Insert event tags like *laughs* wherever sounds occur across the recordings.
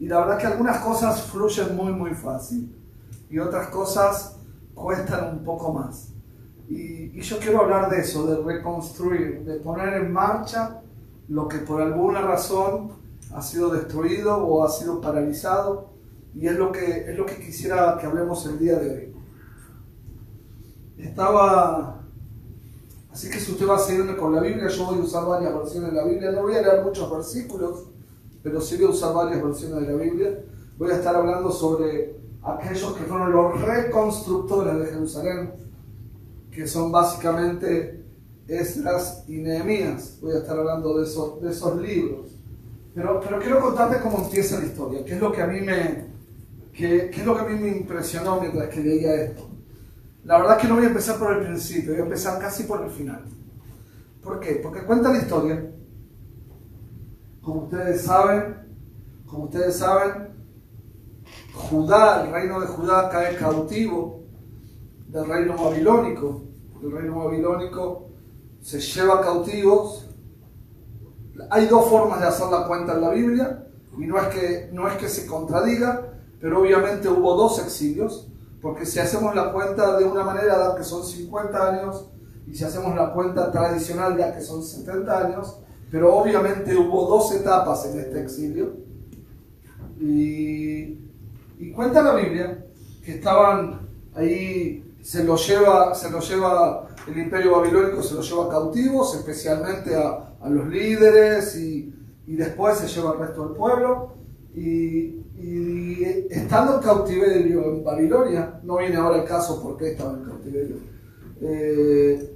Y la verdad que algunas cosas fluyen muy, muy fácil. Y otras cosas cuestan un poco más. Y, y yo quiero hablar de eso, de reconstruir, de poner en marcha lo que por alguna razón ha sido destruido o ha sido paralizado. Y es lo que, es lo que quisiera que hablemos el día de hoy. Estaba... Así que si usted va a seguirme con la Biblia, yo voy a usar varias versiones de la Biblia. No voy a leer muchos versículos, pero sí voy a usar varias versiones de la Biblia. Voy a estar hablando sobre aquellos que fueron los reconstructores de Jerusalén, que son básicamente Esdras y Nehemías. Voy a estar hablando de esos, de esos libros. Pero, pero quiero contarte cómo empieza la historia, qué es lo que a mí me, qué, qué es lo que a mí me impresionó mientras que leía esto. La verdad es que no voy a empezar por el principio, voy a empezar casi por el final. ¿Por qué? Porque cuenta la historia. Como ustedes saben, como ustedes saben, Judá, el reino de Judá cae cautivo del reino babilónico. El reino babilónico se lleva cautivos. Hay dos formas de hacer la cuenta en la Biblia, y no es que, no es que se contradiga, pero obviamente hubo dos exilios, porque si hacemos la cuenta de una manera, da que son 50 años, y si hacemos la cuenta tradicional, da que son 70 años, pero obviamente hubo dos etapas en este exilio. Y, y cuenta la Biblia que estaban ahí, se lo lleva, se lo lleva el imperio babilónico, se lo lleva cautivos, especialmente a, a los líderes, y, y, después se lleva al resto del pueblo. Y, y, estando en cautiverio en Babilonia, no viene ahora el caso por qué estaba en cautiverio, eh,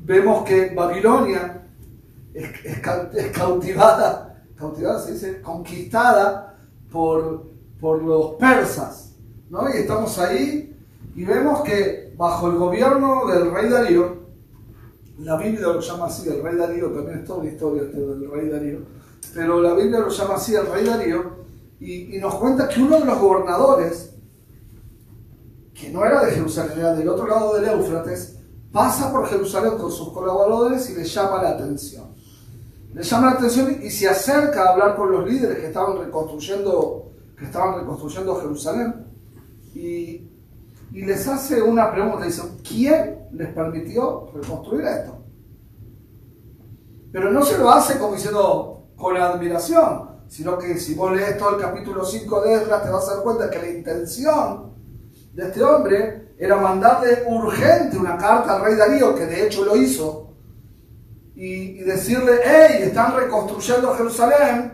vemos que Babilonia es, cautivada, cautivada se dice, conquistada por, por los persas, ¿no? Y estamos ahí y vemos que bajo el gobierno del rey Darío, la Biblia lo llama así, el rey Darío, también es toda una historia del rey Darío, pero la Biblia lo llama así, el rey Darío, y, y nos cuenta que uno de los gobernadores, que no era de Jerusalén, era del otro lado del Éufrates, pasa por Jerusalén con sus colaboradores y le llama la atención. Le llama la atención y se acerca a hablar con los líderes que estaban reconstruyendo, que estaban reconstruyendo Jerusalén. Y, les hace una pregunta, dice, ¿quién les permitió reconstruir esto? Pero no se lo hace como diciendo con admiración, sino que si vos lees todo el capítulo 5 de Esdras te vas a dar cuenta que la intención de este hombre era mandarle urgente una carta al rey Darío, que de hecho lo hizo, y, decirle, hey, están reconstruyendo Jerusalén,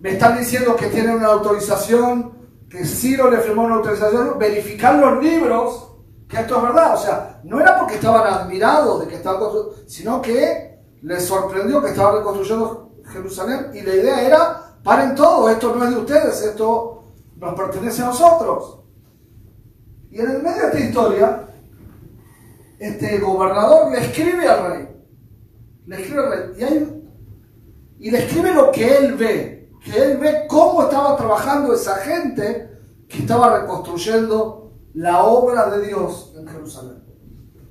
me están diciendo que tienen una autorización, que Ciro le firmó una autorización, verificar los libros, que esto es verdad, o sea, no era porque estaban admirados de que estaban construyendo, sino que les sorprendió que estaban reconstruyendo Jerusalén y la idea era, paren todo, esto no es de ustedes, esto nos pertenece a nosotros. Y en el medio de esta historia, este gobernador le escribe al rey. Le escribe al rey. Y, le escribe lo que él ve. Que él ve cómo estaba trabajando esa gente que estaba reconstruyendo la obra de Dios en Jerusalén.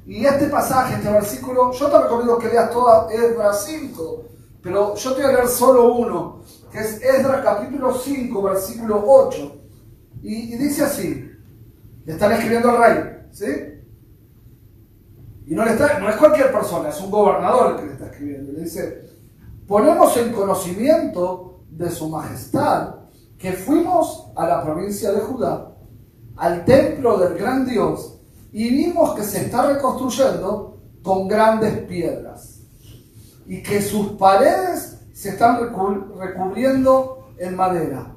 Y este pasaje, este versículo, yo te recomiendo que leas toda Esdras 5, pero yo te voy a leer solo uno, que es Esdras capítulo 5, versículo 8. Y, y dice así, le están escribiendo al rey, ¿sí? Y no, le está, no es cualquier persona, es un gobernador que le está escribiendo. Le dice, ponemos en conocimiento de su majestad que fuimos a la provincia de Judá, al templo del gran Dios, y vimos que se está reconstruyendo con grandes piedras, y que sus paredes se están recubriendo en madera.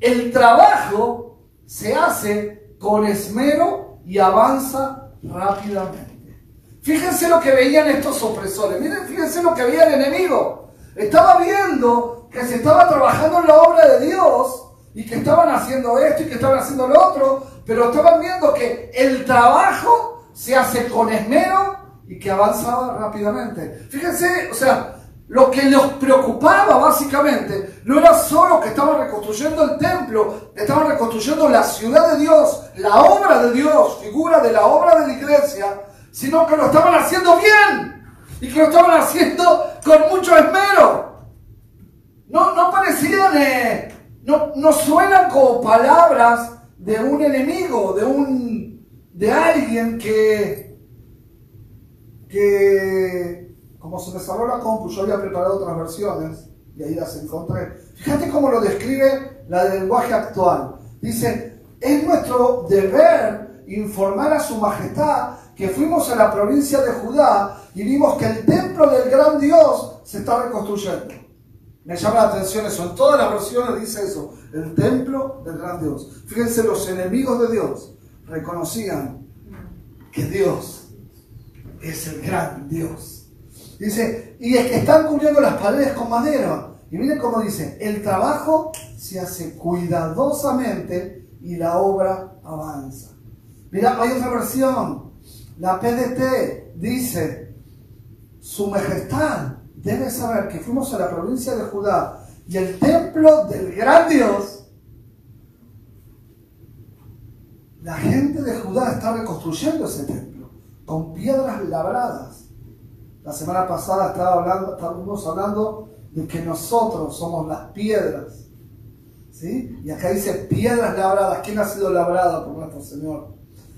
El trabajo se hace con esmero y avanza rápidamente. Fíjense lo que veían estos opresores, miren, fíjense lo que veía el enemigo. Estaba viendo que se estaba trabajando en la obra de Dios y que estaban haciendo esto y que estaban haciendo lo otro, pero estaban viendo que el trabajo se hace con esmero y que avanzaba rápidamente. Fíjense, o sea, lo que los preocupaba básicamente no era solo que estaban reconstruyendo el templo, estaban reconstruyendo la ciudad de Dios, la obra de Dios, figura de la obra de la iglesia, sino que lo estaban haciendo bien y que lo estaban haciendo con mucho esmero. no, no suenan como palabras de un enemigo, de un de alguien que, que como se me cerró la compu, yo había preparado otras versiones y ahí las encontré. Fíjate cómo lo describe la del lenguaje actual. Dice, es nuestro deber informar a su majestad que fuimos a la provincia de Judá y vimos que el templo del gran Dios se está reconstruyendo. Me llama la atención eso. En todas las versiones dice eso. El templo del gran Dios. Fíjense, los enemigos de Dios reconocían que Dios es el gran Dios. Dice, y es que están cubriendo las paredes con madera. Y miren cómo dice, el trabajo se hace cuidadosamente y la obra avanza. Mira, hay otra versión. La PDT dice, su majestad debe saber que fuimos a la provincia de Judá y el templo del gran Dios, la gente de Judá está reconstruyendo ese templo con piedras labradas. La semana pasada estaba hablando, estábamos hablando de que nosotros somos las piedras. ¿sí? Y acá dice piedras labradas. ¿Quién ha sido labrada por nuestro Señor?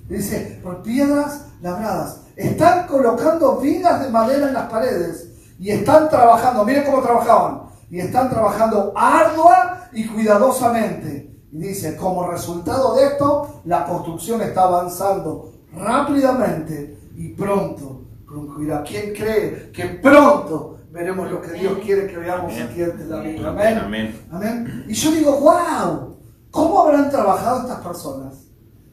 Dice, por piedras labradas. Están colocando vigas de madera en las paredes y están trabajando, miren cómo trabajaban, y están trabajando ardua y cuidadosamente. Y dice, como resultado de esto, la construcción está avanzando rápidamente y pronto concluirá. ¿Quién cree que pronto veremos lo que Dios quiere que veamos aquí en la vida? Amén. Amén. Amén. Y yo digo, wow, ¿cómo habrán trabajado estas personas?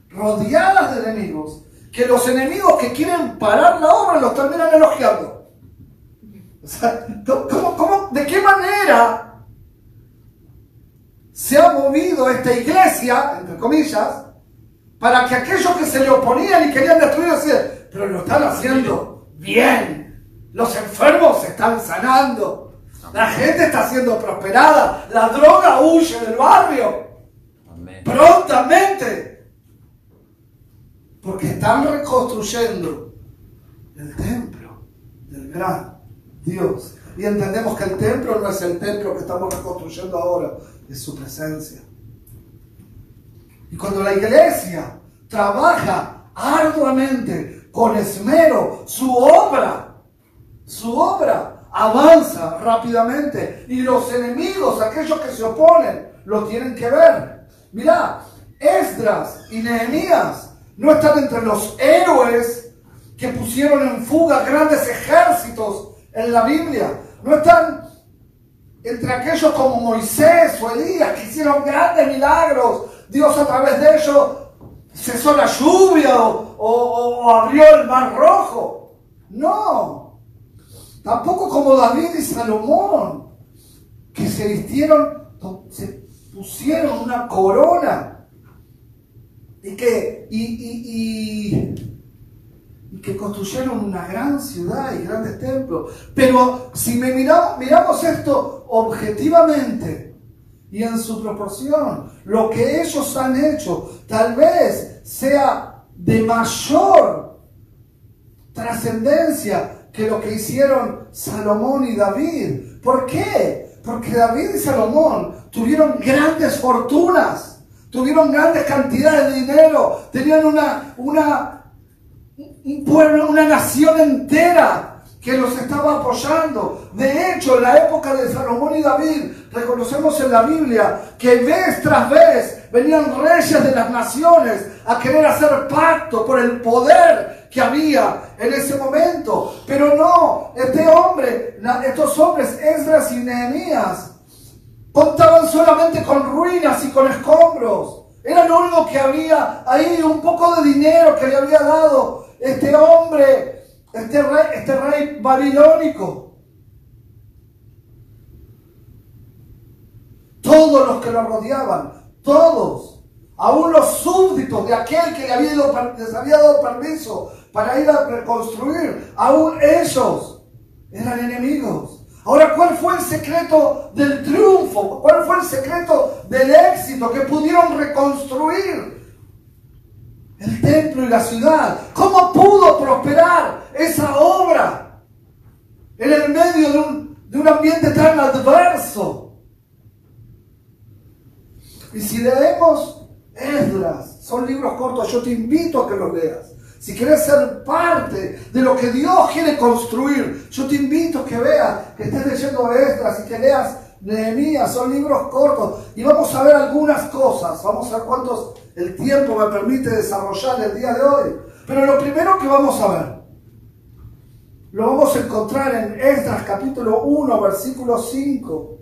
Rodeadas de enemigos, que los enemigos que quieren parar la obra los terminan elogiando. de qué manera se ha movido esta iglesia, entre comillas, para que aquellos que se le oponían y querían destruir, pero lo están haciendo bien. Los enfermos se están sanando. La gente está siendo prosperada. La droga huye del barrio. Prontamente. Porque están reconstruyendo el templo del gran Dios. Y entendemos que el templo no es el templo que estamos reconstruyendo ahora, es su presencia. Y cuando la iglesia trabaja arduamente, con esmero, su obra, su obra avanza rápidamente y los enemigos, aquellos que se oponen, lo tienen que ver. Mirá, Esdras y Nehemías no están entre los héroes que pusieron en fuga grandes ejércitos en la Biblia. No están entre aquellos como Moisés o Elías que hicieron grandes milagros. Dios a través de ellos cesó la lluvia o, abrió el mar rojo. No. Tampoco como David y Salomón, que se vistieron, se pusieron una corona y que y y que construyeron una gran ciudad y grandes templos. Pero si me miramos, miramos esto objetivamente y en su proporción, lo que ellos han hecho tal vez sea de mayor trascendencia que lo que hicieron Salomón y David. ¿Por qué? Porque David y Salomón tuvieron grandes fortunas, tuvieron grandes cantidades de dinero, tenían una, una un pueblo, una nación entera que los estaba apoyando. De hecho, en la época de Salomón y David, reconocemos en la Biblia que vez tras vez venían reyes de las naciones a querer hacer pacto por el poder que había en ese momento. Pero no, este hombre, estos hombres, Esdras y Nehemías, contaban solamente con ruinas y con escombros. Era lo único que había ahí, un poco de dinero que le había dado este hombre, este rey, este rey babilónico. Todos los que lo rodeaban, todos, aún los súbditos de aquel que le había les había dado permiso para ir a reconstruir, aún ellos eran enemigos. Ahora, ¿cuál fue el secreto del triunfo? ¿Cuál fue el secreto del éxito que pudieron reconstruir? el templo y la ciudad. ¿Cómo pudo prosperar esa obra en el medio de un, ambiente tan adverso? Y si leemos Esdras, son libros cortos, yo te invito a que los leas. Si quieres ser parte de lo que Dios quiere construir, yo te invito a que veas, que estés leyendo Esdras y que leas Nehemías, son libros cortos. Y vamos a ver algunas cosas, vamos a ver cuántos el tiempo me permite desarrollar el día de hoy. Pero lo primero que vamos a ver, lo vamos a encontrar en Esdras capítulo 1, versículo 5.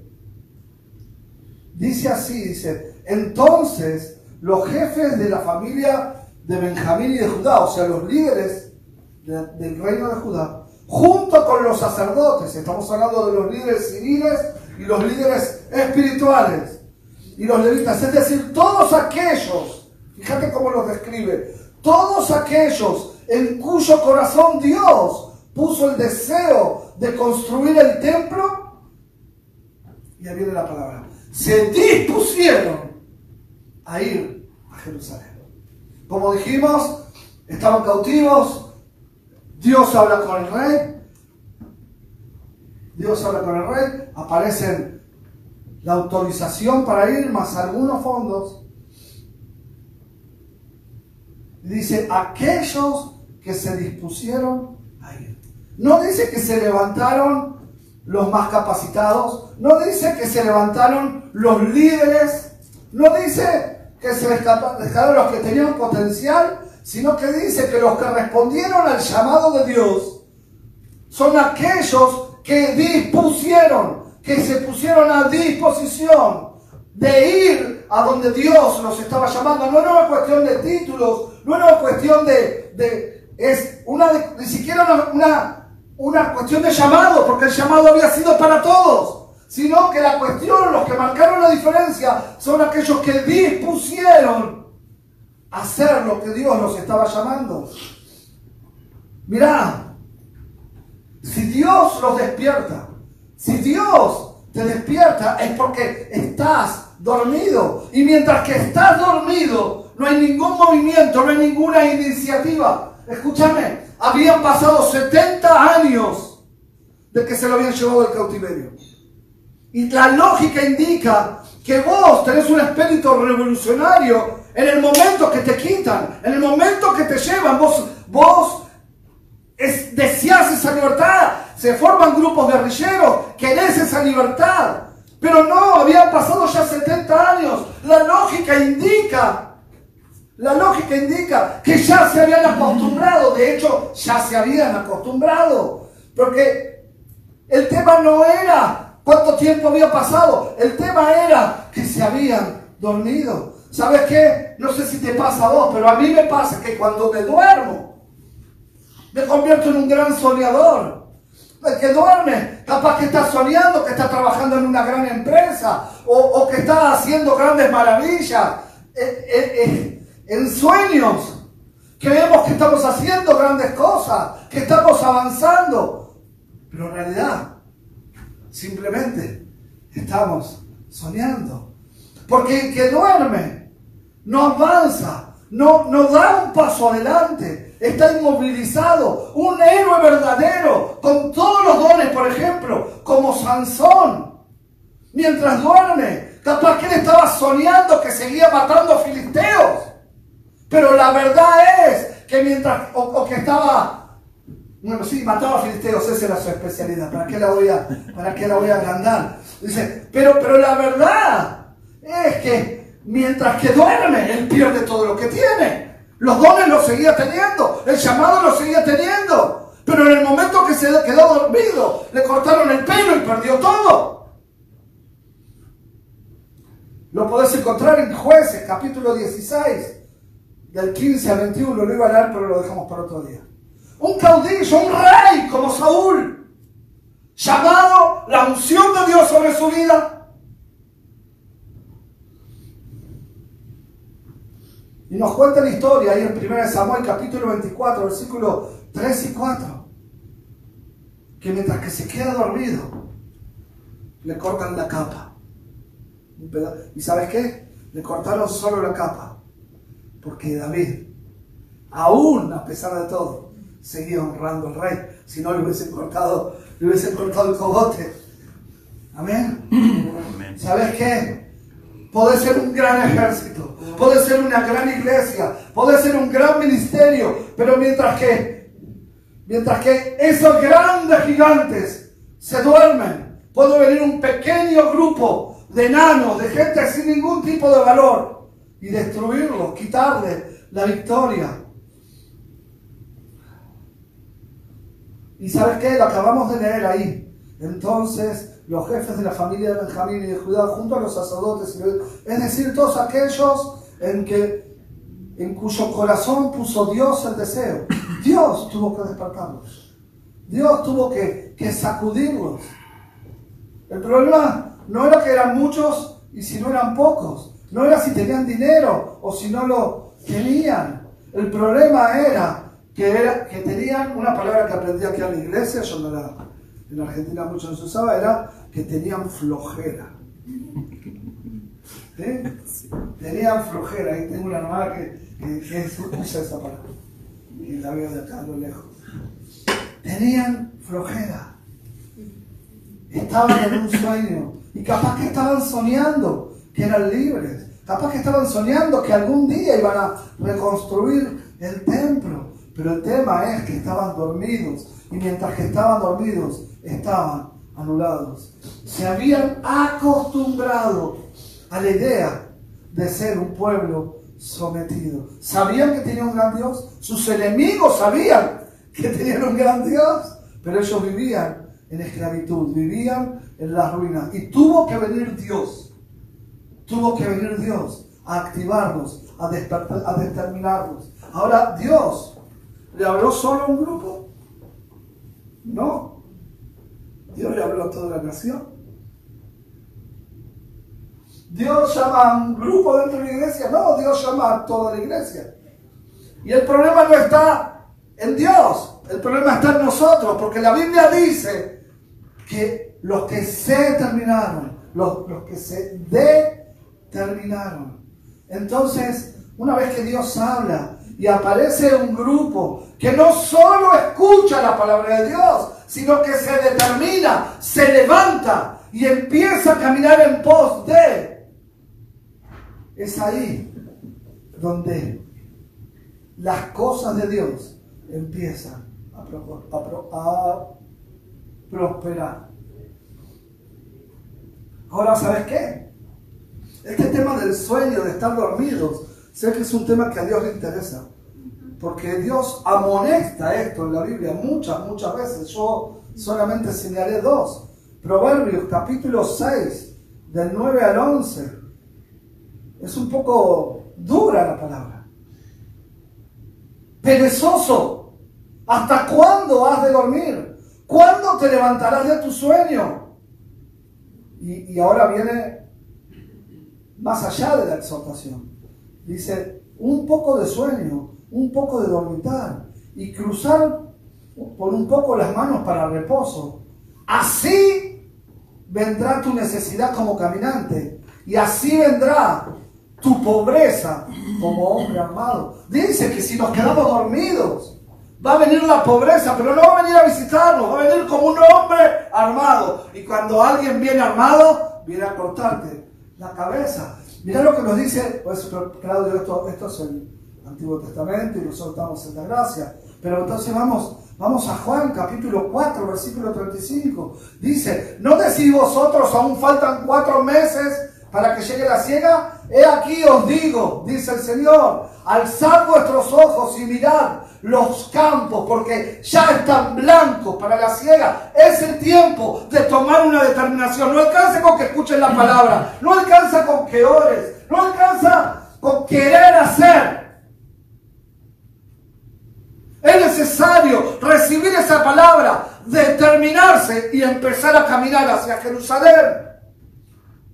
Dice así, dice, entonces los jefes de la familia de Benjamín y de Judá, o sea, los líderes del reino de Judá, junto con los sacerdotes, estamos hablando de los líderes civiles y los líderes espirituales, y los levitas, es decir, todos aquellos, fíjate cómo los describe, todos aquellos en cuyo corazón Dios puso el deseo de construir el templo, y ahí viene la palabra, se dispusieron a ir a Jerusalén. Como dijimos, estaban cautivos, Dios habla con el rey, Dios habla con el rey, aparecen la autorización para ir, más algunos fondos. Dice, aquellos que se dispusieron. No dice que se levantaron los más capacitados, no dice que se levantaron los líderes, no dice que se dejaron los que tenían potencial, sino que dice que los que respondieron al llamado de Dios son aquellos que dispusieron, que se pusieron a disposición de ir a donde Dios los estaba llamando. No era una cuestión de títulos, no era una cuestión de, es una ni siquiera una cuestión de llamado, porque el llamado había sido para todos sino que la cuestión, los que marcaron la diferencia, son aquellos que dispusieron hacer lo que Dios los estaba llamando. Mirá, si Dios los despierta, si Dios te despierta es porque estás dormido. Y mientras que estás dormido, no hay ningún movimiento, no hay ninguna iniciativa. Escúchame, habían pasado 70 años de que se lo habían llevado del cautiverio. Y la lógica indica que vos tenés un espíritu revolucionario en el momento que te quitan, en el momento que te llevan, vos, vos es, deseas esa libertad, se forman grupos guerrilleros, querés esa libertad. Pero no, habían pasado ya 70 años. La lógica indica, la lógica indica que ya se habían acostumbrado, de hecho ya se habían acostumbrado, porque el tema no era ¿Cuánto tiempo había pasado? El tema era que se habían dormido. ¿Sabes qué? No sé si te pasa a vos, pero a mí me pasa que cuando me duermo, me convierto en un gran soñador. El que duerme, capaz que está soñando, que está trabajando en una gran empresa o, que está haciendo grandes maravillas. Eh, eh, eh, en sueños, creemos que estamos haciendo grandes cosas, que estamos avanzando. Pero en realidad, Simplemente estamos soñando. Porque el que duerme no avanza, no, no da un paso adelante, está inmovilizado. Un héroe verdadero, con todos los dones, por ejemplo, como Sansón, mientras duerme, capaz que él estaba soñando que seguía matando filisteos. Pero la verdad es que mientras, o que estaba bueno, sí, mataba a filisteos, esa era su especialidad. ¿Para qué la voy a, para qué la voy a agrandar? Dice, pero, pero la verdad es que mientras que duerme, él pierde todo lo que tiene. Los dones los seguía teniendo, el llamado lo seguía teniendo. Pero en el momento que se quedó dormido, le cortaron el pelo y perdió todo. Lo podés encontrar en Jueces, capítulo 16, del 15 al 21. Lo iba a leer, pero lo dejamos para otro día un caudillo, un rey como Saúl, llamado la unción de Dios sobre su vida. Y nos cuenta la historia ahí en 1 Samuel capítulo 24, versículos 3 y 4, que mientras que se queda dormido, le cortan la capa. ¿Y sabes qué? Le cortaron solo la capa, porque David, aún a pesar de todo, seguía honrando al rey. Si no, le hubiesen cortado, le hubiesen cortado el cogote. Amén. ¿Sabes qué? Podés ser un gran ejército, podés ser una gran iglesia, podés ser un gran ministerio, pero mientras que, mientras que esos grandes gigantes se duermen, puede venir un pequeño grupo de enanos, de gente sin ningún tipo de valor y destruirlo, quitarle la victoria. Y sabes qué, lo acabamos de leer ahí. Entonces, los jefes de la familia de Benjamín y de Judá, junto a los sacerdotes, es decir, todos aquellos en, que, en cuyo corazón puso Dios el deseo. Dios tuvo que despertarlos. Dios tuvo que, que sacudirlos. El problema no era que eran muchos y si no eran pocos. No era si tenían dinero o si no lo tenían. El problema era que, era, que tenían una palabra que aprendí aquí en la iglesia, yo no la, en Argentina mucho no se usaba, era que tenían flojera. Tenían flojera, y tengo una hermana que, que, usa esa palabra, y la veo de acá lo lejos. Tenían flojera. Estaban en un sueño, y capaz que estaban soñando que eran libres, capaz que estaban soñando que algún día iban a reconstruir el templo. Pero el tema es que estaban dormidos y mientras que estaban dormidos estaban anulados. Se habían acostumbrado a la idea de ser un pueblo sometido. Sabían que tenían un gran Dios. Sus enemigos sabían que tenían un gran Dios. Pero ellos vivían en esclavitud, vivían en la ruina. Y tuvo que venir Dios. Tuvo que venir Dios a activarnos, a, a determinarnos. Ahora Dios ¿Le habló solo a un grupo? No. Dios le habló a toda la nación. Dios llama a un grupo dentro de la iglesia. No, Dios llama a toda la iglesia. Y el problema no está en Dios. El problema está en nosotros. Porque la Biblia dice que los que se terminaron, los, los que se determinaron. Entonces, una vez que Dios habla y aparece un grupo que no solo escucha la palabra de Dios, sino que se determina, se levanta y empieza a caminar en pos de. Es ahí donde las cosas de Dios empiezan a, a prosperar. Ahora, ¿sabes qué? Este tema del sueño, de estar dormidos, sé que es un tema que a Dios le interesa. Porque Dios amonesta esto en la Biblia muchas, muchas veces. Yo solamente señalé dos. Proverbios capítulo 6, del 9 al 11. Es un poco dura la palabra. Perezoso, ¿hasta cuándo has de dormir? ¿Cuándo te levantarás de tu sueño? Y, y ahora viene más allá de la exhortación. Dice, un poco de sueño un poco de dormitar y cruzar por un poco las manos para reposo. Así vendrá tu necesidad como caminante y así vendrá tu pobreza como hombre armado. Dice que si nos quedamos dormidos, va a venir la pobreza, pero no va a venir a visitarnos, va a venir como un hombre armado. Y cuando alguien viene armado, viene a cortarte la cabeza. Mira lo que nos dice, pues, Claudio, esto, esto es el, Antiguo Testamento y nosotros estamos en la gracia. Pero entonces vamos, vamos a Juan capítulo 4, versículo 35. Dice, ¿no decís vosotros aún faltan cuatro meses para que llegue la ciega? He aquí os digo, dice el Señor, alzad vuestros ojos y mirad los campos, porque ya están blancos para la ciega. Es el tiempo de tomar una determinación. No alcanza con que escuchen la palabra, no alcanza con que ores, no alcanza con querer hacer. Es necesario recibir esa palabra, determinarse y empezar a caminar hacia Jerusalén.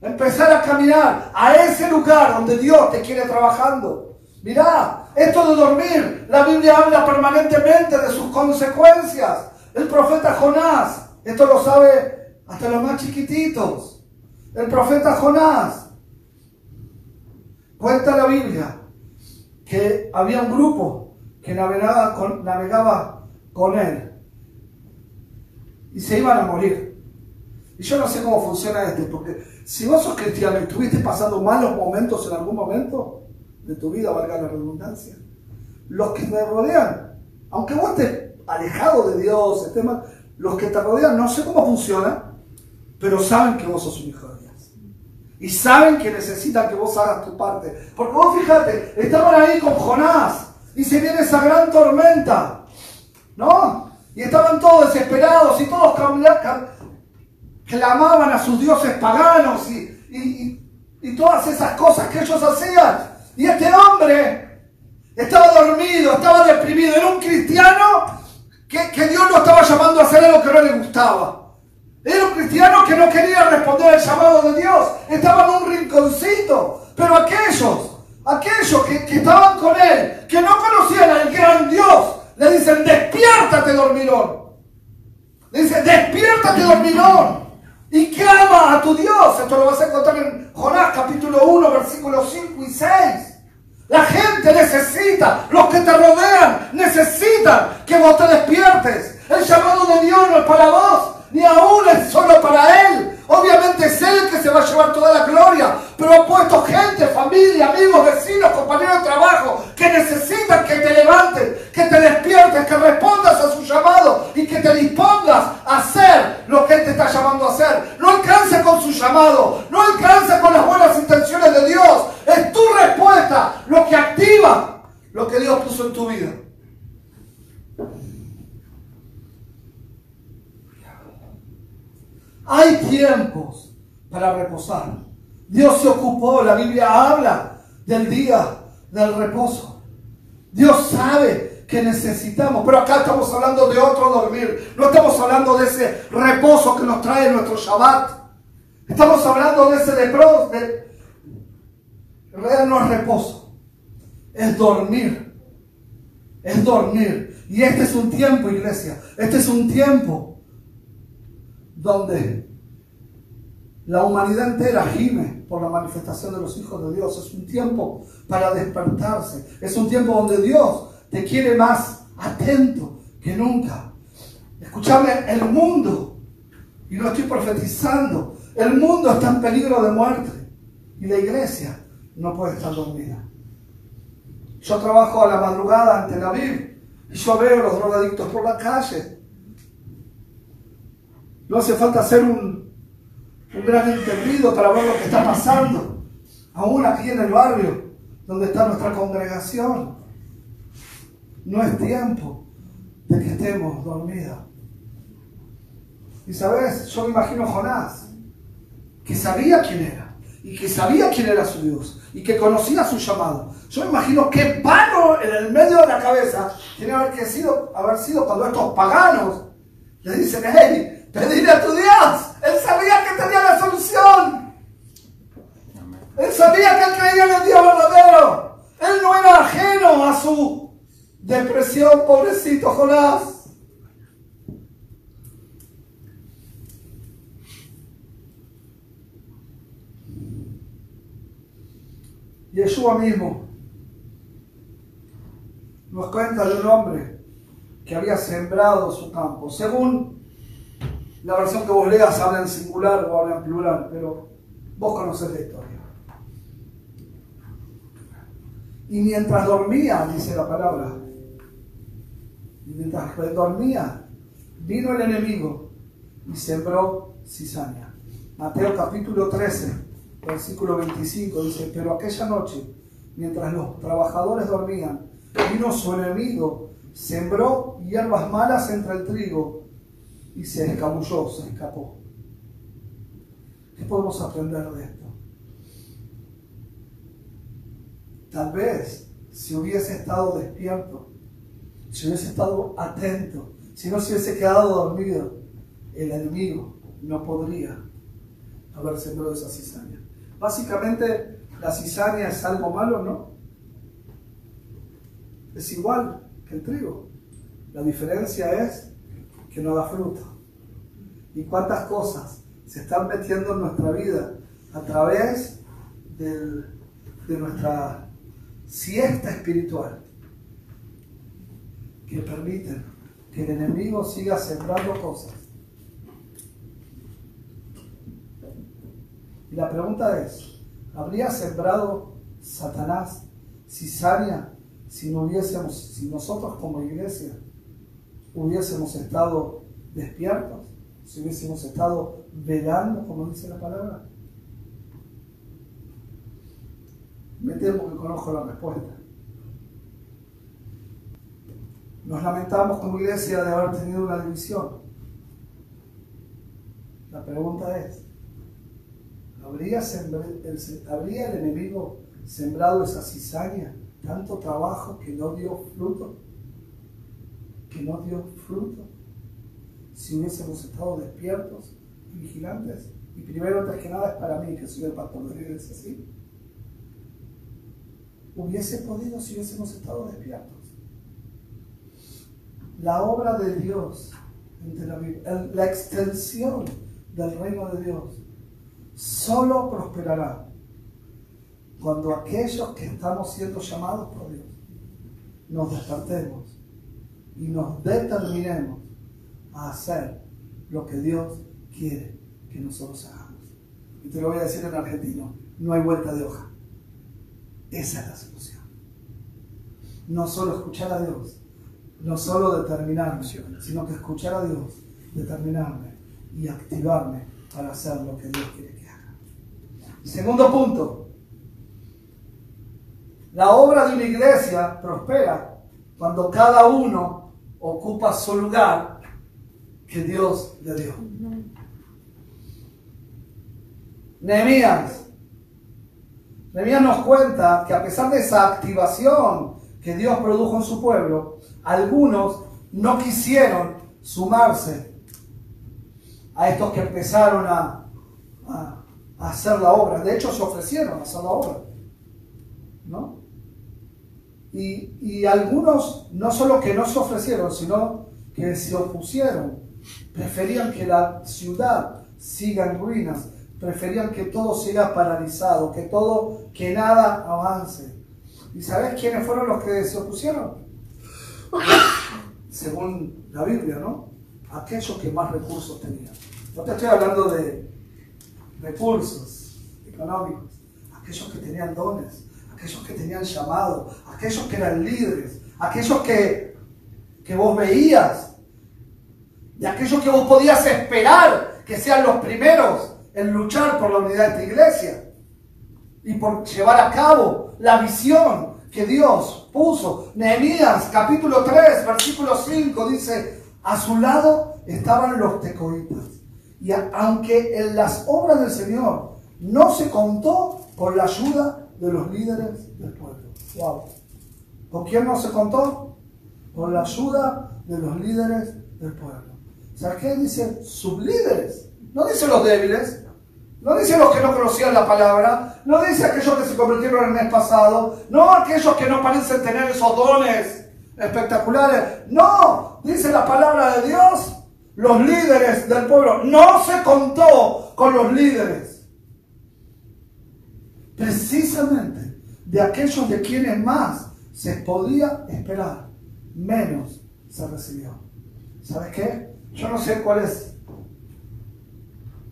Empezar a caminar a ese lugar donde Dios te quiere trabajando. Mirá, esto de dormir, la Biblia habla permanentemente de sus consecuencias. El profeta Jonás, esto lo sabe hasta los más chiquititos. El profeta Jonás, cuenta la Biblia que había un grupo que navegaba con, él. Y se iban a morir. Y yo no sé cómo funciona este, porque si vos sos cristiano y estuviste pasando malos momentos en algún momento de tu vida, valga la redundancia, los que te rodean, aunque vos estés alejado de Dios, estés los que te rodean, no sé cómo funciona, pero saben que vos sos un hijo de Dios. Y saben que necesitan que vos hagas tu parte. Porque vos fíjate, estaban ahí con Jonás y se viene esa gran tormenta, ¿no? Y estaban todos desesperados y todos clamaban a sus dioses paganos y, todas esas cosas que ellos hacían. Y este hombre estaba dormido, estaba deprimido, era un cristiano que, que Dios lo estaba llamando a hacer algo que no le gustaba. Era un cristiano que no quería responder al llamado de Dios. Estaba en un rinconcito. Pero aquellos, aquellos que, que estaban con él, que no conocían al gran Dios, le dicen, despiértate dormilón. Le dicen, despiértate dormilón. Y clama a tu Dios. Esto lo vas a encontrar en Jonás capítulo 1, versículos 5 y 6. La gente necesita, los que te rodean necesitan que vos te despiertes. El llamado de Dios no es para vos, ni aún es solo para Él. Obviamente es Él que se va a llevar toda la gloria, pero ha puesto gente, familia, amigos, vecinos, compañeros de trabajo, que necesitan que te levantes, que te despiertes, que respondas a su llamado y que te dispongas a hacer lo que Él te está llamando a hacer. No alcance con su llamado, no alcance con las buenas intenciones de Dios. Es tu respuesta lo que activa lo que Dios puso en tu vida. Hay tiempos para reposar. Dios se ocupó, la Biblia habla del día del reposo. Dios sabe que necesitamos, pero acá estamos hablando de otro dormir. No estamos hablando de ese reposo que nos trae nuestro Shabbat. Estamos hablando de ese reposo. De... Realidad no es reposo, es dormir. Es dormir. Y este es un tiempo, iglesia. Este es un tiempo donde la humanidad entera gime por la manifestación de los hijos de Dios. Es un tiempo para despertarse. Es un tiempo donde Dios te quiere más atento que nunca. Escuchame, el mundo, y no estoy profetizando, el mundo está en peligro de muerte y la iglesia no puede estar dormida. Yo trabajo a la madrugada ante la Biblia y yo veo los drogadictos por la calle no hace falta ser un, gran entendido para ver lo que está pasando, aún aquí en el barrio donde está nuestra congregación. No es tiempo de que estemos dormidos. Y sabes, yo me imagino a Jonás, que sabía quién era, y que sabía quién era su Dios, y que conocía su llamado. Yo me imagino qué palo en el medio de la cabeza tiene haber sido, haber sido cuando estos paganos le dicen, hey, Pedirle a tu Dios. Él sabía que tenía la solución. Él sabía que él creía en el Dios verdadero. Él no era ajeno a su depresión, pobrecito Jonás. Yeshua mismo nos cuenta de un hombre que había sembrado su campo. Según la versión que vos leas habla en singular o habla en plural, pero vos conocés la historia. Y mientras dormía, dice la palabra, y mientras dormía, vino el enemigo y sembró cizaña. Mateo capítulo 13, versículo 25 dice, pero aquella noche, mientras los trabajadores dormían, vino su enemigo, sembró hierbas malas entre el trigo y se escabulló, se escapó. ¿Qué podemos aprender de esto? Tal vez si hubiese estado despierto, si hubiese estado atento, si no se hubiese quedado dormido, el enemigo no podría haber sembrado esa cizaña. Básicamente, la cizaña es algo malo, ¿no? Es igual que el trigo. La diferencia es que no da fruto. Y cuántas cosas se están metiendo en nuestra vida a través de nuestra siesta espiritual que permiten que el enemigo siga sembrando cosas Y la pregunta es, ¿habría sembrado Satanás cizaña si no hubiésemos, si nosotros como iglesia hubiésemos estado despiertos, si hubiésemos estado velando, como dice la palabra? Me temo que conozco la respuesta. Nos lamentamos como iglesia de haber tenido una división. La pregunta es, ¿habría, el, ¿habría el enemigo sembrado esa cizaña, tanto trabajo que no dio fruto? Que no dio fruto. Si hubiésemos estado despiertos y vigilantes. Y primero, antes que nada, es para mí, que soy el pastor de la. Hubiese podido si hubiésemos estado despiertos. La obra de Dios, la extensión del reino de Dios, solo prosperará cuando aquellos que estamos siendo llamados por Dios nos despertemos y nos determinemos a hacer lo que Dios quiere que nosotros hagamos. Y te lo voy a decir en argentino, no hay vuelta de hoja. Esa es la solución. No solo escuchar a Dios, no solo determinarme, sino que escuchar a Dios, determinarme y activarme para hacer lo que Dios quiere que. Segundo punto, la obra de una iglesia prospera cuando cada uno ocupa su lugar que Dios le dio. Nehemías. Nehemías nos cuenta que a pesar de esa activación que Dios produjo en su pueblo, algunos no quisieron sumarse a estos que empezaron a, hacer la obra. De hecho, se ofrecieron a hacer la obra. ¿No? Y, y, algunos no solo que no se ofrecieron, sino que se opusieron. Preferían que la ciudad siga en ruinas. Preferían que todo siga paralizado, que todo, que nada avance. ¿Y sabes quiénes fueron los que se opusieron? Según la Biblia, ¿no? Aquellos que más recursos tenían. No te estoy hablando de recursos económicos. Aquellos que tenían dones, aquellos que tenían llamado, aquellos que eran líderes, aquellos que, que vos veías y aquellos que vos podías esperar que sean los primeros en luchar por la unidad de esta iglesia y por llevar a cabo la visión que Dios puso. Nehemías capítulo 3, versículo 5 dice, a su lado estaban los tecoitas. Y aunque en las obras del Señor no se contó con la ayuda de los líderes del pueblo. Wow. ¿Con quién no se contó? Con la ayuda de los líderes del pueblo. ¿Sabes qué dice? Sus líderes. No dice los débiles, no dice los que no conocían la palabra, no dice aquellos que se convirtieron el mes pasado, no aquellos que no parecen tener esos dones espectaculares, no, dice la palabra de Dios, los líderes del pueblo, no se contó con los líderes. Precisamente de aquellos de quienes más se podía esperar, menos se recibió. ¿Sabes qué? Yo no sé cuál es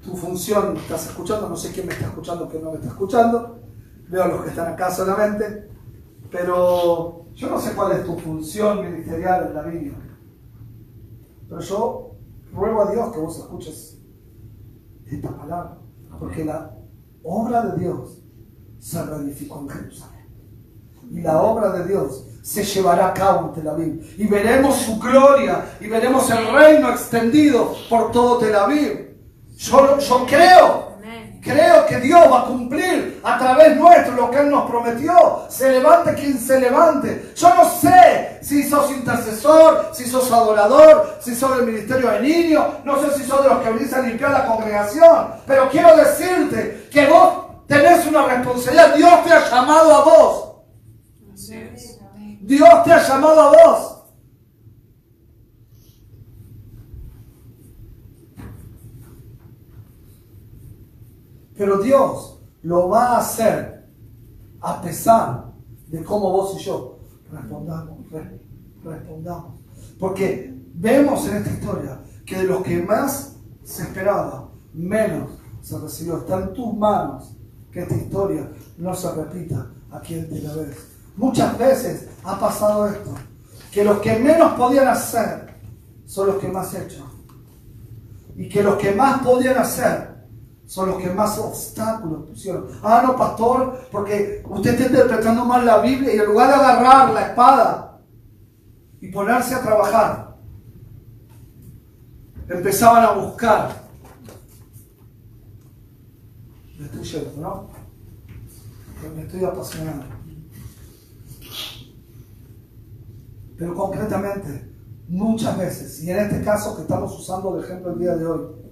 tu función, estás escuchando, no sé quién me está escuchando, quién no me está escuchando, veo a los que están acá solamente, pero yo no sé cuál es tu función ministerial en la Biblia, pero yo ruego a Dios que vos escuches esta palabra, porque la obra de Dios se reedificó en Jerusalén. Y la obra de Dios se llevará a cabo en Tel Aviv. Y veremos su gloria y veremos el reino extendido por todo Tel Aviv. Yo, yo creo, creo que Dios va a cumplir a través nuestro lo que Él nos prometió. Se levante quien se levante. Yo no sé si sos intercesor, si sos adorador, si sos del ministerio de niños, no sé si sos de los que venís a limpiar la congregación, pero quiero decirte que vos tenés una responsabilidad. Dios te ha llamado a vos. Dios te ha llamado a vos. Pero Dios lo va a hacer a pesar de cómo vos y yo respondamos. respondamos. Porque vemos en esta historia que de los que más se esperaba, menos se recibió. Está en tus manos que esta historia no se repita aquí en Tel Aviv. Muchas veces ha pasado esto, que los que menos podían hacer son los que más echan. Y que los que más podían hacer son los que más obstáculos pusieron. Ah, no, pastor, porque usted está interpretando mal la Biblia y en lugar de agarrar la espada y ponerse a trabajar, empezaban a buscar. Me estoy yendo, ¿no? Me estoy apasionando. Pero concretamente, muchas veces, y en este caso que estamos usando de ejemplo el día de hoy,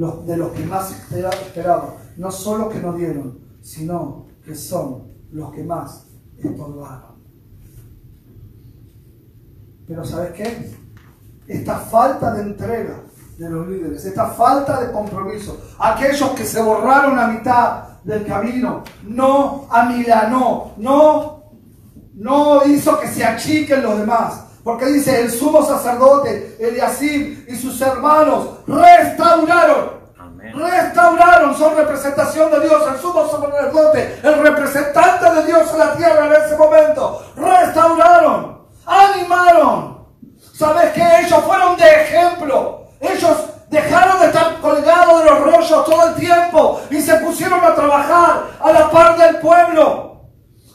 de los que más esperaban, no solo que nos dieron, sino que son los que más estorbaron. Pero ¿sabes qué? Esta falta de entrega de los líderes, esta falta de compromiso, aquellos que se borraron a mitad del camino, no amilanó, no, no hizo que se achiquen los demás, porque dice, el sumo sacerdote, Eliasim y sus hermanos restauraron. Restauraron, son representación de Dios, el sumo sacerdote, el representante de Dios en la tierra en ese momento. Restauraron, animaron. ¿Sabes qué? Ellos fueron de ejemplo. Ellos dejaron de estar colgados de los rollos todo el tiempo y se pusieron a trabajar a la par del pueblo.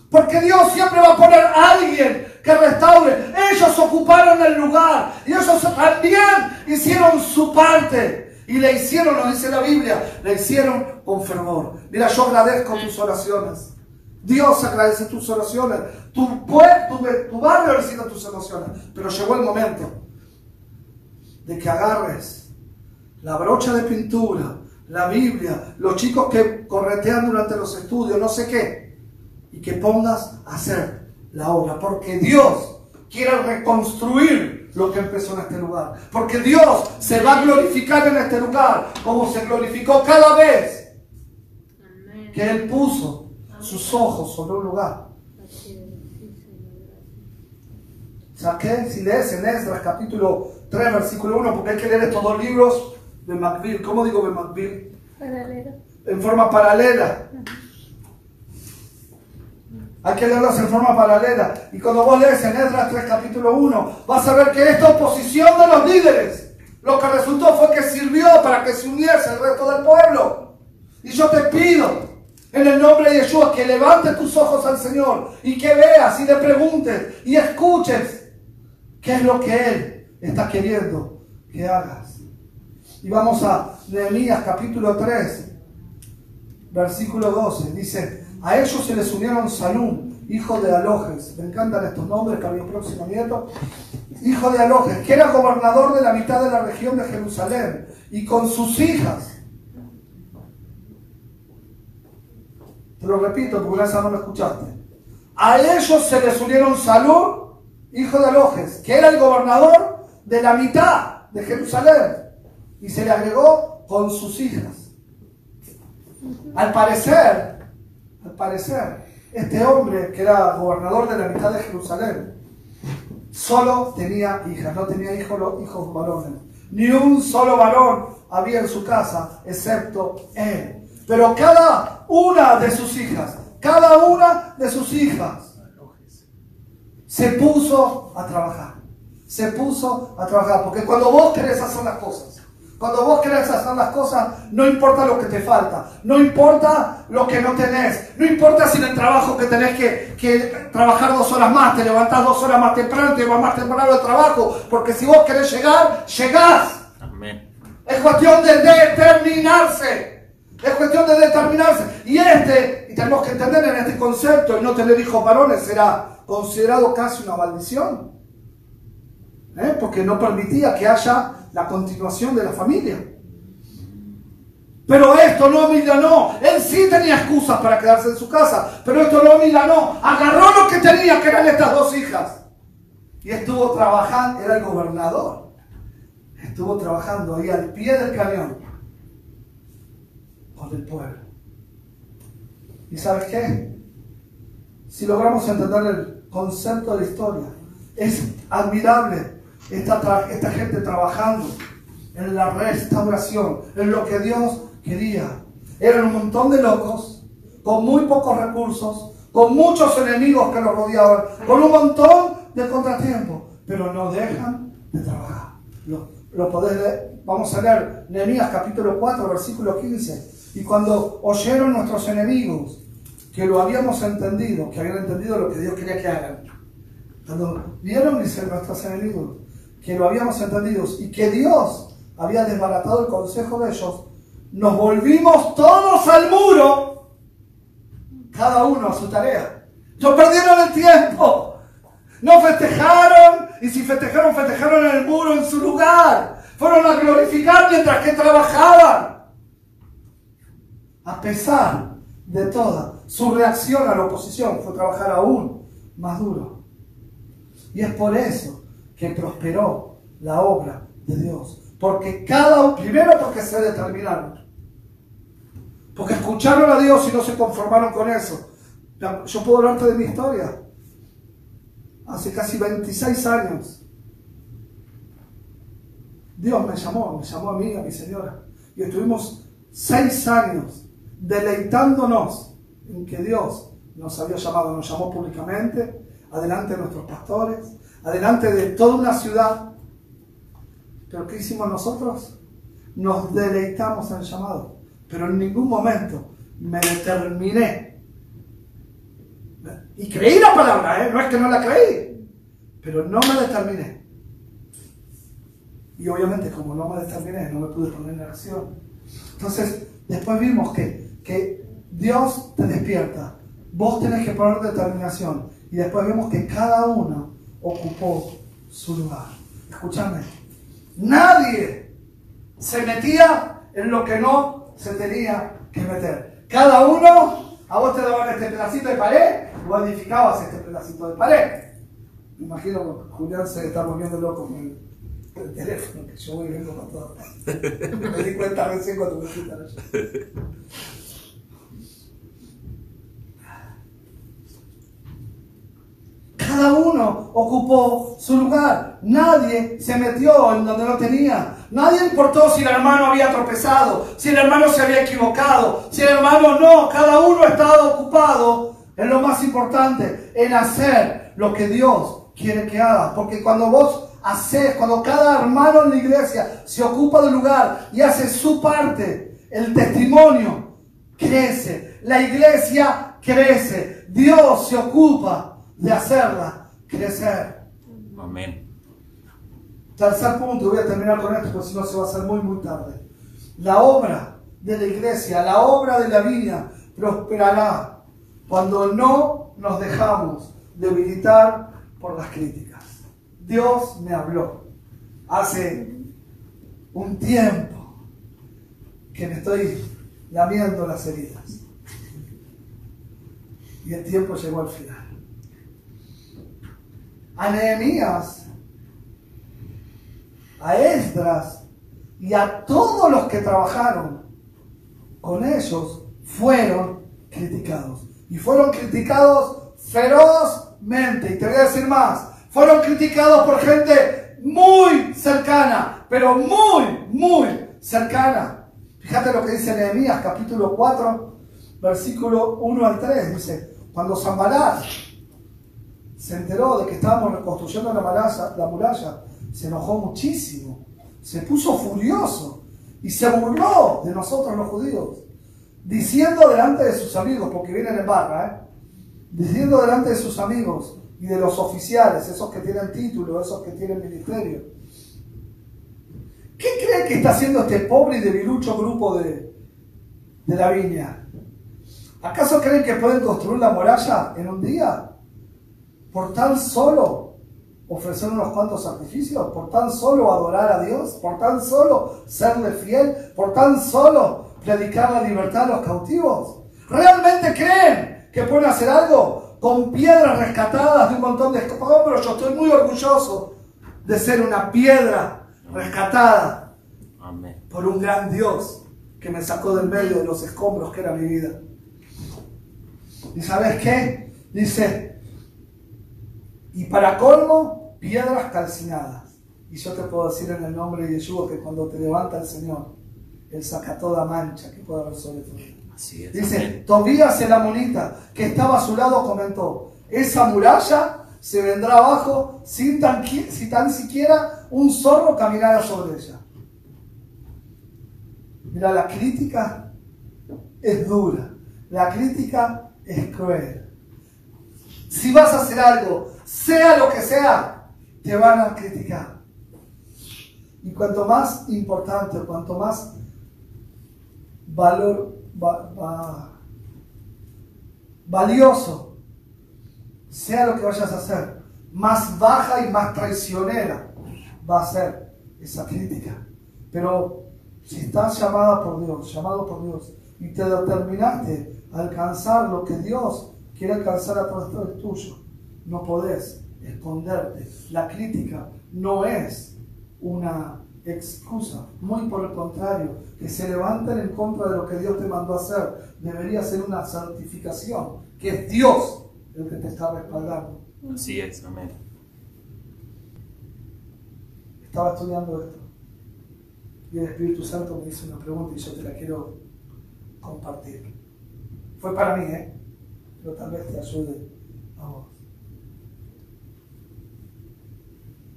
Porque Dios siempre va a poner a alguien que restaure. Ellos ocuparon el lugar y ellos también hicieron su parte. Y le hicieron, lo dice la Biblia, le hicieron con fervor. Mira, yo agradezco tus oraciones. Dios agradece tus oraciones. Tu, tu, tu barrio tus oraciones. Pero llegó el momento de que agarres la brocha de pintura, la Biblia, los chicos que corretean durante los estudios, no sé qué, y que pongas a hacer la obra, porque Dios quiere reconstruir lo que empezó en este lugar, porque Dios se va a glorificar en este lugar, como se glorificó cada vez que Él puso sus ojos sobre un lugar. Saqué, si lees en Esdras capítulo 3, versículo 1, porque hay que leer estos dos libros de McBill. ¿Cómo digo de McBill? En forma paralela. Hay que leerlos en forma paralela. Y cuando vos lees en Esdras 3 capítulo 1, vas a ver que esta oposición de los líderes, lo que resultó fue que sirvió para que se uniese el resto del pueblo. Y yo te pido, en el nombre de Yeshua, que levantes tus ojos al Señor y que veas y le preguntes y escuches qué es lo que Él está queriendo que hagas. Y vamos a Nehemías capítulo 3, versículo 12. Dice, a ellos se les unieron Salum, hijo de Alojes. Me encantan estos nombres que había próximo nieto. Hijo de Alojes, que era gobernador de la mitad de la región de Jerusalén. Y con sus hijas. Lo repito porque esa no me escuchaste. A ellos se les unieron Salum, hijo de Alojes, que era el gobernador de la mitad de Jerusalén. Y se le agregó con sus hijas. Al parecer, al parecer, este hombre que era gobernador de la mitad de Jerusalén, solo tenía hijas, no tenía hijos, hijos varones. Ni un solo varón había en su casa, excepto él. Pero cada una de sus hijas, cada una de sus hijas, se puso a trabajar. Se puso a trabajar. Porque cuando vos querés hacer las cosas, cuando vos querés hacer las cosas, no importa lo que te falta, no importa lo que no tenés, no importa si en el trabajo que tenés que, trabajar dos horas más, te levantás dos horas más temprano, te vas más temprano al trabajo, porque si vos querés llegar, llegás. Es cuestión de determinarse. Es cuestión de determinarse. Y este, y tenemos que entender en este concepto, el no tener hijos varones será considerado casi una maldición. ¿Eh? Porque no permitía que haya la continuación de la familia. Pero esto no milanó. Él sí tenía excusas para quedarse en su casa, pero esto no milanó. Agarró lo que tenía, que eran estas dos hijas. Y estuvo trabajando, era el gobernador. Estuvo trabajando ahí al pie del cañón con el pueblo. ¿Y sabes qué? Si logramos entender el concepto de la historia, es admirable esta, gente trabajando en la restauración, en lo que Dios quería Eran un montón de locos, con muy pocos recursos, con muchos enemigos que los rodeaban, con un montón de contratiempos, pero no dejan de trabajar. Lo, lo podés leer. Vamos a leer Nehemías capítulo 4, versículo 15. Y cuando oyeron nuestros enemigos que lo habíamos entendido, que habían entendido lo que Dios quería que hagan, cuando vieron, dicen nuestros enemigos, que lo habíamos entendido y que Dios había desbaratado el consejo de ellos, nos volvimos todos al muro, cada uno a su tarea. No perdieron el tiempo, no festejaron, y si festejaron, festejaron en el muro, en su lugar. Fueron a glorificar mientras que trabajaban. A pesar de toda su reacción a la oposición, fue trabajar aún más duro. Y es por eso que prosperó la obra de Dios. Porque cada primero porque se determinaron. Porque escucharon a Dios y no se conformaron con eso. Yo puedo hablarte de mi historia. Hace casi 26 años. Dios me llamó, me llamó a mí, a mi señora. Y estuvimos seis años deleitándonos en que Dios nos había llamado, nos llamó públicamente, adelante de nuestros pastores, adelante de toda una ciudad. Pero ¿qué hicimos nosotros? Nos deleitamos en el llamado, pero en ningún momento me determiné. Y creí la palabra, ¿eh? no es que no la creí, pero no me determiné. Y obviamente como no me determiné, no me pude poner en acción. Entonces, después vimos que, que Dios te despierta, vos tenés que poner determinación. Y después vemos que cada uno ocupó su lugar. Escúchame, nadie se metía en lo que no se tenía que meter. Cada uno, a vos te daban este pedacito de pared, vos edificabas este pedacito de pared. Me imagino que Julián se está volviendo loco con el, teléfono, que yo voy viendo con todo. *laughs* me di cuenta recién cuando me quitan Cada uno ocupó su lugar. Nadie se metió en donde no tenía. Nadie importó si el hermano había tropezado, si el hermano se había equivocado, si el hermano no. Cada uno estaba ocupado en lo más importante, en hacer lo que Dios quiere que haga. Porque cuando vos haces, cuando cada hermano en la iglesia se ocupa del lugar y hace su parte, el testimonio crece, la iglesia crece, Dios se ocupa de hacerla crecer. Amén. Tercer punto, voy a terminar con esto porque si no se va a hacer muy muy tarde. La obra de la iglesia, la obra de la viña prosperará cuando no nos dejamos debilitar por las críticas. Dios me habló hace un tiempo que me estoy lamiendo las heridas. Y el tiempo llegó al final a Nehemías, a Esdras y a todos los que trabajaron con ellos fueron criticados. Y fueron criticados ferozmente. Y te voy a decir más, fueron criticados por gente muy cercana, pero muy, muy cercana. Fíjate lo que dice Nehemías capítulo 4, versículo 1 al 3. Dice, cuando Zambalat se enteró de que estábamos reconstruyendo la muralla, la muralla, se enojó muchísimo, se puso furioso y se burló de nosotros los judíos, diciendo delante de sus amigos, porque vienen en barra, ¿eh? diciendo delante de sus amigos y de los oficiales, esos que tienen título, esos que tienen ministerio, ¿qué creen que está haciendo este pobre y debilucho grupo de, de la viña? ¿Acaso creen que pueden construir la muralla en un día? Por tan solo ofrecer unos cuantos sacrificios, por tan solo adorar a Dios, por tan solo serle fiel, por tan solo predicar la libertad a los cautivos. ¿Realmente creen que pueden hacer algo con piedras rescatadas de un montón de escombros? yo estoy muy orgulloso de ser una piedra rescatada por un gran Dios que me sacó del medio de los escombros que era mi vida. ¿Y sabes qué? Dice, y para colmo, piedras calcinadas. Y yo te puedo decir en el nombre de Yeshua que cuando te levanta el Señor, Él saca toda mancha que pueda haber sobre tu vida. Así es. Dice. Tobías el amonita, que estaba a su lado, comentó, esa muralla se vendrá abajo sin tan, qui- si tan siquiera un zorro caminara sobre ella. Mira, la crítica es dura, la crítica es cruel. Si vas a hacer algo, sea lo que sea, te van a criticar. Y cuanto más importante, cuanto más valor, va- va- valioso sea lo que vayas a hacer, más baja y más traicionera va a ser esa crítica. Pero si estás llamada por Dios, llamado por Dios, y te determinaste a alcanzar lo que Dios quiere alcanzar a través de tuyo, no podés esconderte. La crítica no es una excusa, muy por el contrario, que se levanten en contra de lo que Dios te mandó a hacer, debería ser una certificación, que es Dios el que te está respaldando. Así es, amén. Estaba estudiando esto y el Espíritu Santo me hizo una pregunta y yo te la quiero compartir. Fue para mí, ¿eh? Pero tal vez te ayude a vos.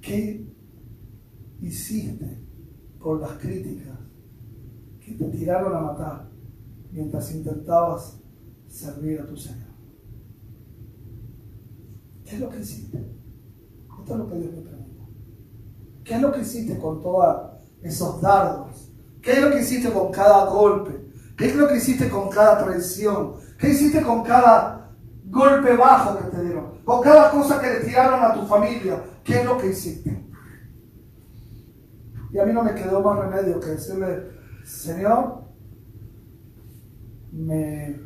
¿Qué hiciste por las críticas que te tiraron a matar mientras intentabas servir a tu Señor? ¿Qué es lo que hiciste? Esto es lo que Dios me pregunta. ¿Qué es lo que hiciste con todos esos dardos? ¿Qué es lo que hiciste con cada golpe? ¿Qué es lo que hiciste con cada traición? ¿Qué hiciste con cada golpe bajo que te dieron? Con cada cosa que le tiraron a tu familia. ¿Qué es lo que hiciste? Y a mí no me quedó más remedio que decirle, Señor, me,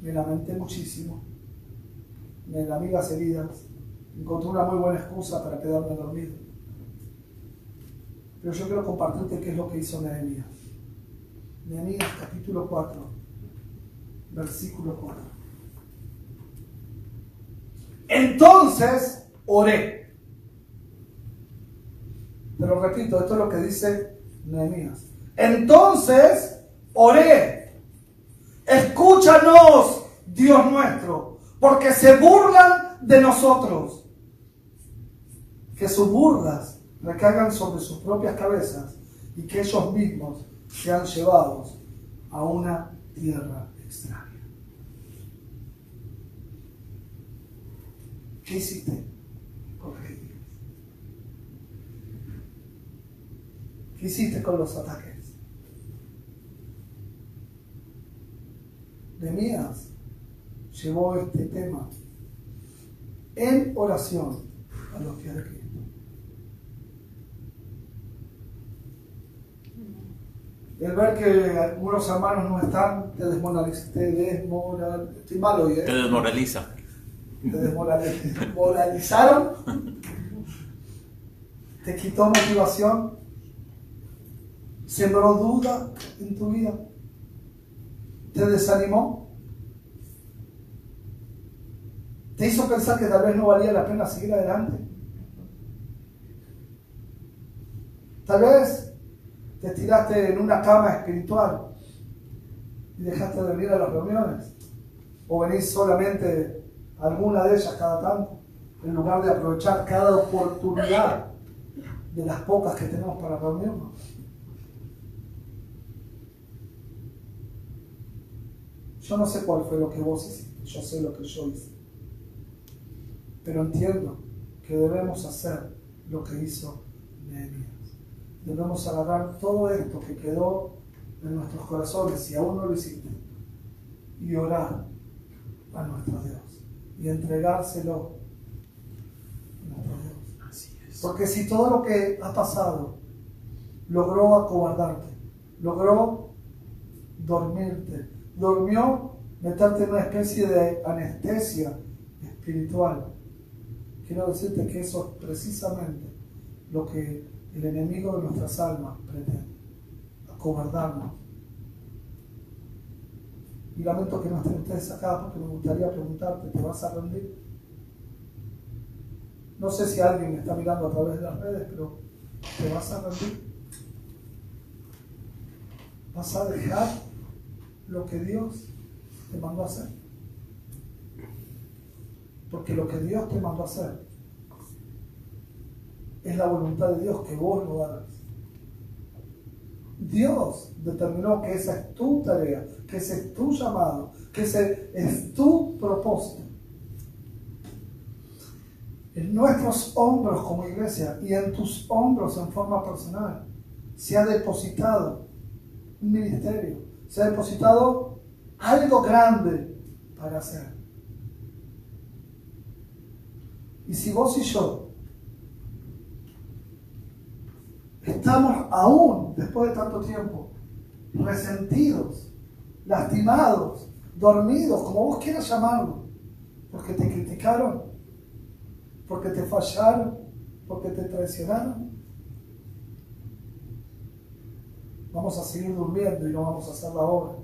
me lamenté muchísimo, me lamí las heridas, encontré una muy buena excusa para quedarme dormido. Pero yo quiero compartirte qué es lo que hizo Nehemías. Nehemías capítulo 4, versículo 4. Entonces oré. Te lo repito, esto es lo que dice Nehemías. Entonces oré. Escúchanos, Dios nuestro, porque se burlan de nosotros. Que sus burlas recaigan sobre sus propias cabezas y que ellos mismos sean llevados a una tierra extraña. ¿Qué hiciste con? ¿Qué hiciste con los ataques? Nehemías llevó este tema en oración a los pies de Cristo. El ver que algunos hermanos no están, te desmoraliza, te desmoral, estoy mal hoy, Te ¿eh? desmoraliza. Te desmorali- desmoralizaron, te quitó motivación, sembró duda en tu vida, te desanimó, te hizo pensar que tal vez no valía la pena seguir adelante. Tal vez te tiraste en una cama espiritual y dejaste de venir a las reuniones. O venís solamente alguna de ellas cada tanto, en lugar de aprovechar cada oportunidad de las pocas que tenemos para reunirnos. Yo no sé cuál fue lo que vos hiciste, yo sé lo que yo hice. Pero entiendo que debemos hacer lo que hizo Nehemías. Debemos agarrar todo esto que quedó en nuestros corazones, si aún no lo hiciste, y orar a nuestro Dios y entregárselo a nuestro Dios. Porque si todo lo que ha pasado logró acobardarte, logró dormirte, durmió meterte en una especie de anestesia espiritual, quiero decirte que eso es precisamente lo que el enemigo de nuestras almas pretende, acobardarnos. Y lamento que no estén ustedes acá porque me gustaría preguntarte, ¿te vas a rendir? No sé si alguien me está mirando a través de las redes, pero ¿te vas a rendir? vas a dejar lo que Dios te mandó a hacer. Porque lo que Dios te mandó a hacer es la voluntad de Dios que vos lo hagas. Dios determinó que esa es tu tarea, que ese es tu llamado, que ese es tu propósito. En nuestros hombros como iglesia y en tus hombros en forma personal se ha depositado un ministerio, se ha depositado algo grande para hacer. Y si vos y yo estamos aún, después de tanto tiempo, resentidos, lastimados, dormidos, como vos quieras llamarlo, porque te criticaron, porque te fallaron, porque te traicionaron. Vamos a seguir durmiendo y no vamos a hacer la obra.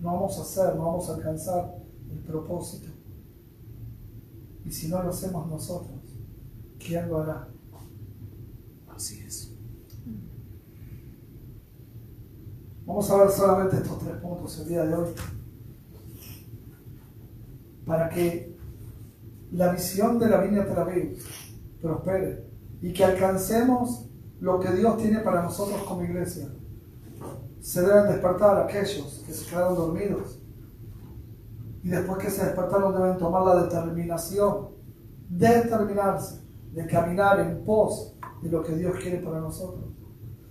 No vamos a hacer, no vamos a alcanzar el propósito. Y si no lo hacemos nosotros, ¿quién lo hará? Así es. Vamos a ver solamente estos tres puntos el día de hoy. Para que la visión de la viña Tel prospere y que alcancemos lo que Dios tiene para nosotros como iglesia. Se deben despertar aquellos que se quedaron dormidos. Y después que se despertaron deben tomar la determinación, determinarse de caminar en pos de lo que Dios quiere para nosotros.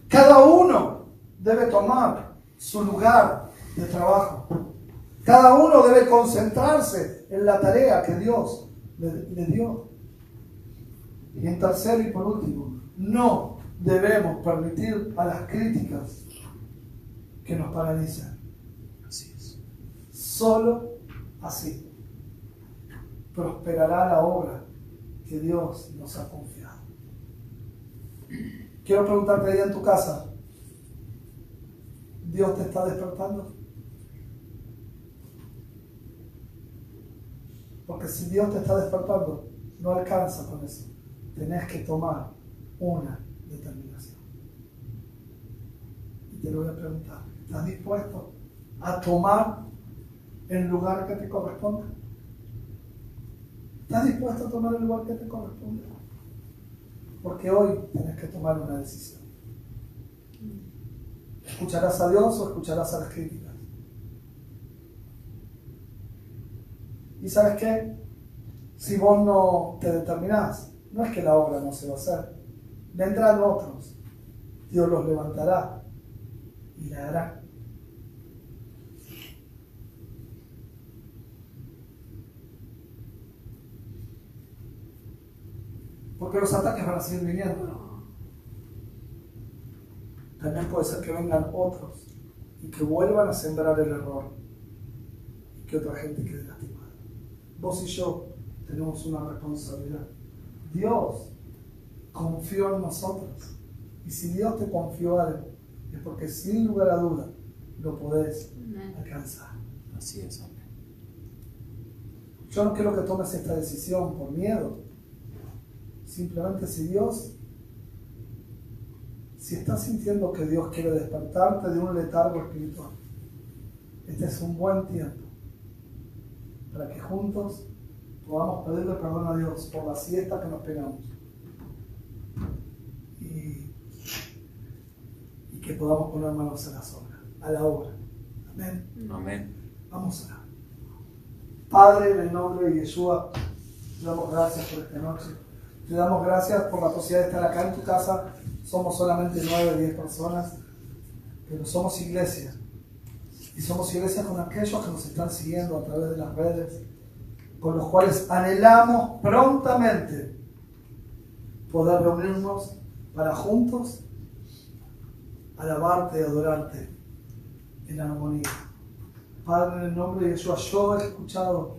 Cada uno debe tomar su lugar de trabajo. Cada uno debe concentrarse en la tarea que Dios le, dio. Y en tercero y por último, no debemos permitir a las críticas que nos paralicen. Así es. Solo así prosperará la obra que Dios nos ha confiado. Quiero preguntarte ahí en tu casa, ¿Dios te está despertando? Porque si Dios te está despertando, no alcanza con eso. Tenés que tomar una determinación. Y te lo voy a preguntar, ¿estás dispuesto a tomar el lugar que te corresponde? ¿Estás dispuesto a tomar el lugar que te corresponde? Porque hoy tienes que tomar una decisión. ¿Escucharás a Dios o escucharás a las críticas? ¿Y sabes qué? Si vos no te determinás, no es que la obra no se va a hacer. Vendrán otros. Dios los levantará y la hará. Porque los ataques van a seguir viniendo. También puede ser que vengan otros y que vuelvan a sembrar el error y que otra gente quede lastimada. Vos y yo tenemos una responsabilidad. Dios confió en nosotros. Y si Dios te confió algo, es porque sin lugar a duda lo podés alcanzar. Así es, hombre. Yo no quiero que tomes esta decisión por miedo. Simplemente si Dios, si estás sintiendo que Dios quiere despertarte de un letargo espiritual, este es un buen tiempo para que juntos podamos pedirle perdón a Dios por la siesta que nos pegamos. Y, y que podamos poner manos a la obra, a la obra. Amén. Amén. Vamos a Padre, en el nombre de Yeshua, damos gracias por esta noche. Te damos gracias por la posibilidad de estar acá en tu casa. Somos solamente nueve o diez personas, pero somos iglesia. Y somos iglesia con aquellos que nos están siguiendo a través de las redes, con los cuales anhelamos prontamente poder reunirnos para juntos alabarte y adorarte en armonía. Padre, en el nombre de Jesús, yo he escuchado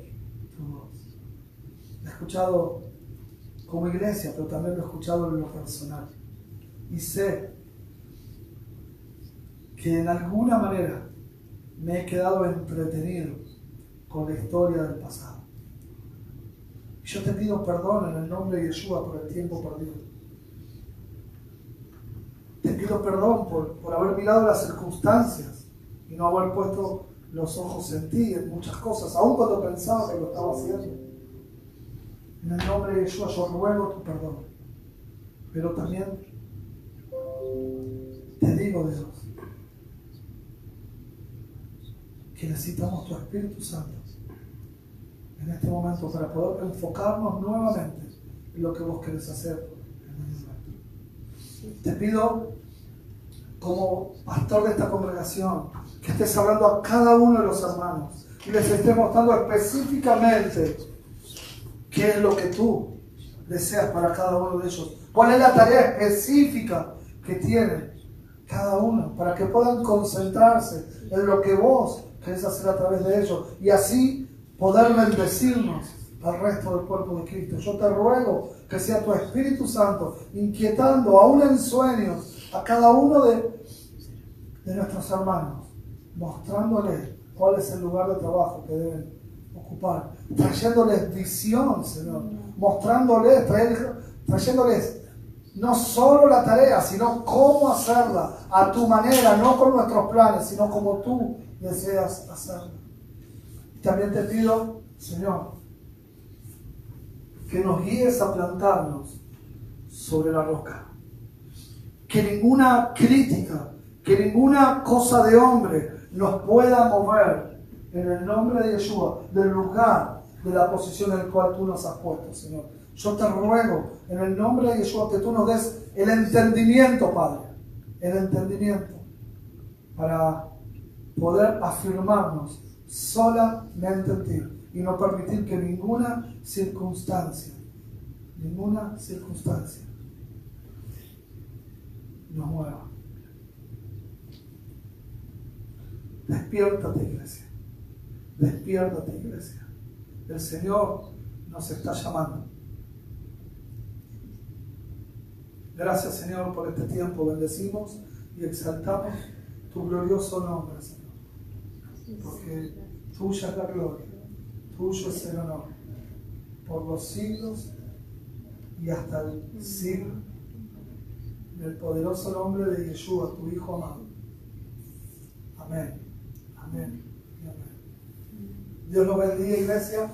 tu voz. He escuchado como iglesia, pero también lo he escuchado en lo personal. Y sé que en alguna manera me he quedado entretenido con la historia del pasado. Y yo te pido perdón en el nombre de Yeshua por el tiempo perdido. pido perdón por, por haber mirado las circunstancias y no haber puesto los ojos en ti, en muchas cosas, aun cuando pensaba que lo estaba haciendo. En el nombre de Jesús yo ruego tu perdón. Pero también te digo, Dios, que necesitamos tu Espíritu Santo en este momento para poder enfocarnos nuevamente en lo que vos querés hacer en. Te pido, como pastor de esta congregación, que estés hablando a cada uno de los hermanos y les estés mostrando específicamente qué es lo que tú deseas para cada uno de ellos. ¿Cuál es la tarea específica que tiene cada uno para que puedan concentrarse en lo que vos querés hacer a través de ellos y así poder bendecirnos al resto del cuerpo de Cristo. Yo te ruego que sea tu Espíritu Santo inquietando aún en sueños a cada uno de, de nuestros hermanos, mostrándoles cuál es el lugar de trabajo que deben ocupar, trayéndoles visión, Señor, mostrándoles, trayéndoles no solo la tarea, sino cómo hacerla a tu manera, no con nuestros planes, sino como tú deseas hacerla. También te pido, Señor, que nos guíes a plantarnos sobre la roca. Que ninguna crítica, que ninguna cosa de hombre nos pueda mover en el nombre de Yeshua del lugar de la posición en la cual tú nos has puesto, Señor. Yo te ruego en el nombre de Yeshua que tú nos des el entendimiento, Padre, el entendimiento para poder afirmarnos solamente en ti y no permitir que ninguna circunstancia, ninguna circunstancia nos mueva. Despiértate, iglesia. Despiértate, iglesia. El Señor nos está llamando. Gracias, Señor, por este tiempo. Bendecimos y exaltamos tu glorioso nombre, Señor. Porque tuya es la gloria, tuyo es el honor, por los siglos y hasta el siglo. En el poderoso nombre de Yeshua, tu Hijo amado. Amén. Amén. Dios los bendiga, iglesia.